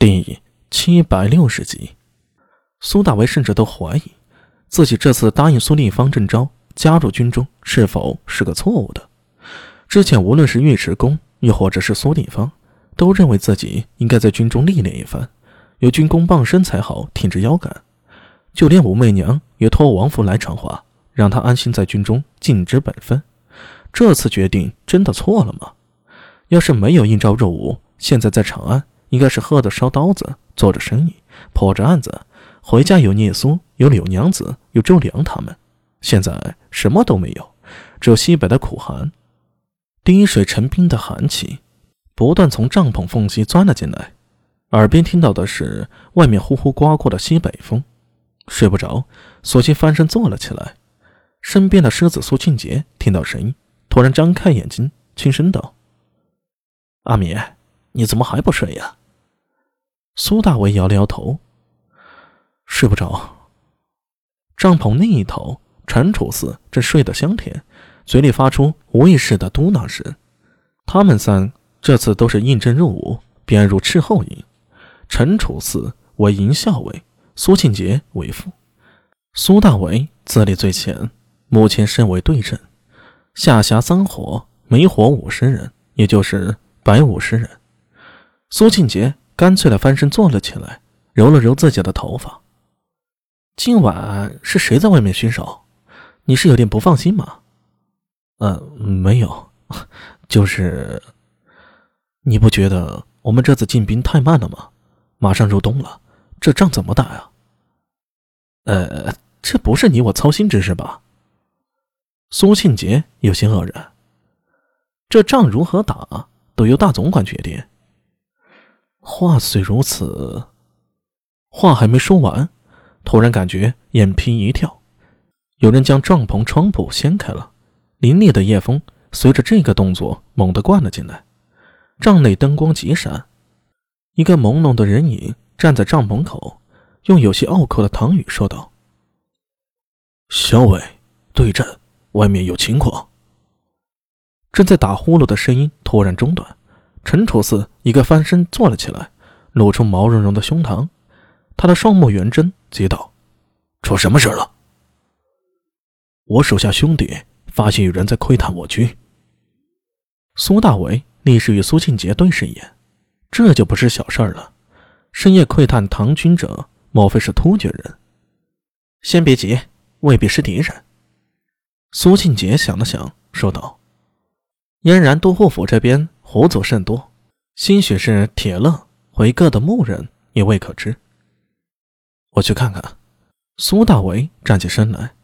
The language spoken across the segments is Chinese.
第七百六十集，苏大为甚至都怀疑自己这次答应苏立方正招加入军中是否是个错误的。之前无论是尉迟恭，又或者是苏立方，都认为自己应该在军中历练一番，有军功傍身才好挺直腰杆。就连武媚娘也托王府来传话，让他安心在军中尽职本分。这次决定真的错了吗？要是没有应召入伍，现在在长安。应该是喝的烧刀子，做着生意，破着案子，回家有聂苏，有柳娘子，有周良他们。现在什么都没有，只有西北的苦寒，滴水成冰的寒气，不断从帐篷缝隙钻了进来。耳边听到的是外面呼呼刮过的西北风，睡不着，索性翻身坐了起来。身边的狮子苏庆杰听到声音，突然张开眼睛，轻声道：“阿米，你怎么还不睡呀？”苏大为摇了摇头，睡不着。帐篷另一头，陈楚四正睡得香甜，嘴里发出无意识的嘟囔声，他们三这次都是应征入伍，编入斥候营。陈楚四为营校尉，苏庆杰为副，苏大为资历最浅，目前身为队长，下辖三伙，每伙五十人，也就是百五十人。苏庆杰。干脆的翻身坐了起来，揉了揉自己的头发。今晚是谁在外面巡守？你是有点不放心吗？呃，没有，就是你不觉得我们这次进兵太慢了吗？马上入冬了，这仗怎么打呀？呃，这不是你我操心之事吧？苏庆杰有些愕然。这仗如何打，都由大总管决定。话虽如此，话还没说完，突然感觉眼皮一跳，有人将帐篷窗户掀开了，凛冽的夜风随着这个动作猛地灌了进来。帐内灯光急闪，一个朦胧的人影站在帐篷口，用有些拗口的唐语说道：“小伟，对阵，外面有情况。”正在打呼噜的声音突然中断。陈楚四一个翻身坐了起来，露出毛茸茸的胸膛。他的双目圆睁，急道：“出什么事了？”我手下兄弟发现有人在窥探我军。苏大为立时与苏庆杰对视一眼，这就不是小事儿了。深夜窥探唐军者，莫非是突厥人？先别急，未必是敌人。苏庆杰想了想，说道：“嫣然都护府这边。”胡族甚多，兴许是铁勒回各的牧人也未可知。我去看看。苏大为站起身来，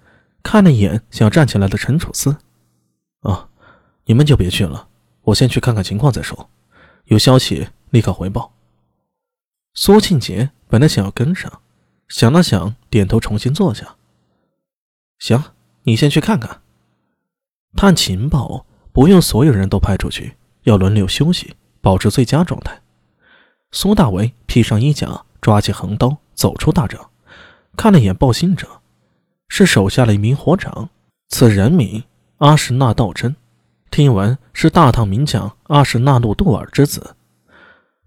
看了一眼想要站起来的陈楚思。啊，你们就别去了，我先去看看情况再说。有消息立刻回报。苏庆杰本来想要跟上，想了想，点头重新坐下。行，你先去看看。探情报不用所有人都派出去。要轮流休息，保持最佳状态。苏大为披上衣甲，抓起横刀，走出大帐，看了一眼报信者，是手下的一名火长。此人名阿什纳道真，听闻是大唐名将阿什纳路杜尔之子。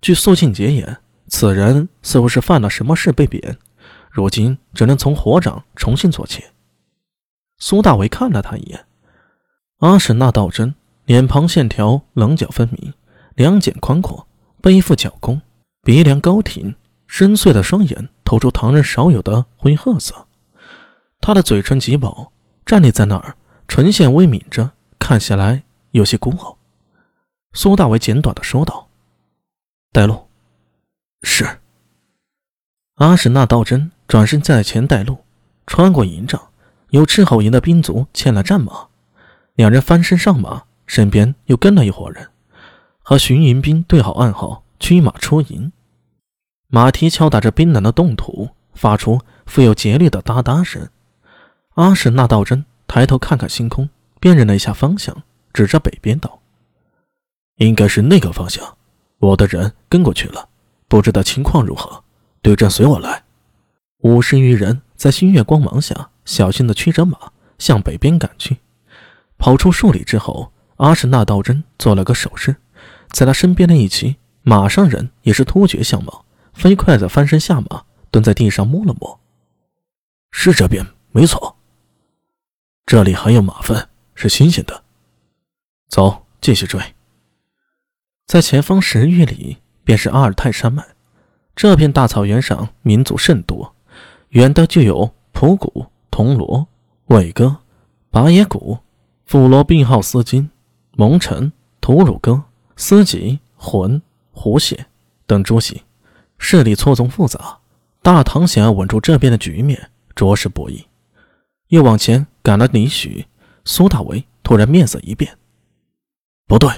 据苏庆杰言，此人似乎是犯了什么事被贬，如今只能从火长重新做起。苏大为看了他一眼，阿什纳道真。脸庞线条棱角分明，两肩宽阔，背负角弓，鼻梁高挺，深邃的双眼透出唐人少有的灰褐色。他的嘴唇极薄，站立在那儿，唇线微抿着，看起来有些孤傲。苏大为简短的说道：“带路。”是。阿史那道真转身在前带路，穿过营帐，有斥候营的兵卒牵了战马，两人翻身上马。身边又跟了一伙人，和巡营兵对好暗号，驱马出营。马蹄敲打着冰冷的冻土，发出富有节律的哒哒声。阿史那道真抬头看看星空，辨认了一下方向，指着北边道：“应该是那个方向。我的人跟过去了，不知道情况如何。对阵随我来。”五十余人在星月光芒下，小心地驱着马向北边赶去。跑出数里之后。阿什纳道真做了个手势，在他身边的一骑马上人也是突厥相貌，飞快地翻身下马，蹲在地上摸了摸，是这边没错。这里还有马粪，是新鲜的。走，继续追。在前方十余里，便是阿尔泰山脉。这片大草原上民族甚多，远的就有普古、铜锣、伟哥、拔野古、富罗病号斯金、蒙尘、吐鲁哥、思吉、魂、胡血等诸系，势力错综复杂。大唐想要稳住这边的局面，着实不易。又往前赶了李许，苏大为突然面色一变：“不对！”